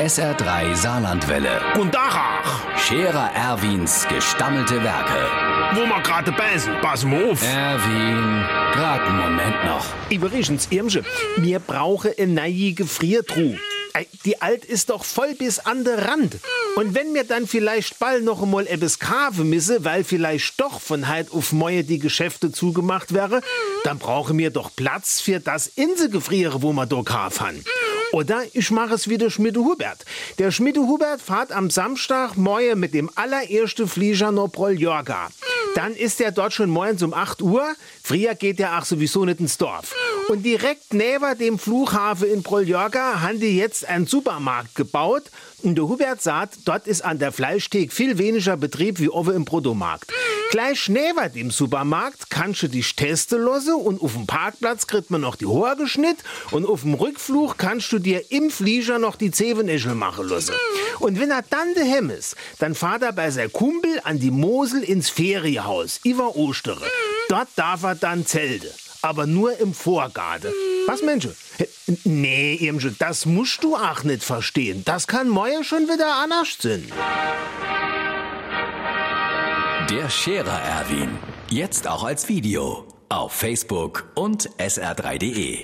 SR3 Saarlandwelle. Und Dachach, Scherer Erwins gestammelte Werke. wo wir gerade beißen, pass mal auf. Erwin, grad einen Moment noch. Übrigens, Irmsche, wir brauchen eine neue Gefriertruhe. Die alt ist doch voll bis an den Rand. Und wenn mir dann vielleicht bald noch einmal etwas kaufen müsse, weil vielleicht doch von heute auf morgen die Geschäfte zugemacht wäre, dann brauchen wir doch Platz für das Insegefriere, wo wir da kaufen haben. Oder ich mache es wie der Schmiede Hubert. Der Schmiede Hubert fährt am Samstag morgen mit dem allerersten Flieger nach Proljorga. Dann ist er dort schon morgens um 8 Uhr. Früher geht er auch sowieso nicht ins Dorf. Und direkt neben dem Flughafen in Proljorga haben die jetzt einen Supermarkt gebaut. Und der Hubert sagt, dort ist an der Fleischthek viel weniger Betrieb wie oben im Protomarkt. Gleich neben dem Supermarkt kannst du dich testen lassen und auf dem Parkplatz kriegt man noch die Haare geschnitten und auf dem Rückflug kannst du dir im Flieger noch die Zevenäschel machen lassen. Und wenn er dann daheim ist, dann fahrt er bei seinem Kumpel an die Mosel ins Ferienhaus, über Ostere. Dort darf er dann zelten, aber nur im Vorgarten. Was, Menschen? Nee, Irmsche, das musst du auch nicht verstehen. Das kann morgen schon wieder anders sein. Der Scherer Erwin. Jetzt auch als Video. Auf Facebook und sr3.de.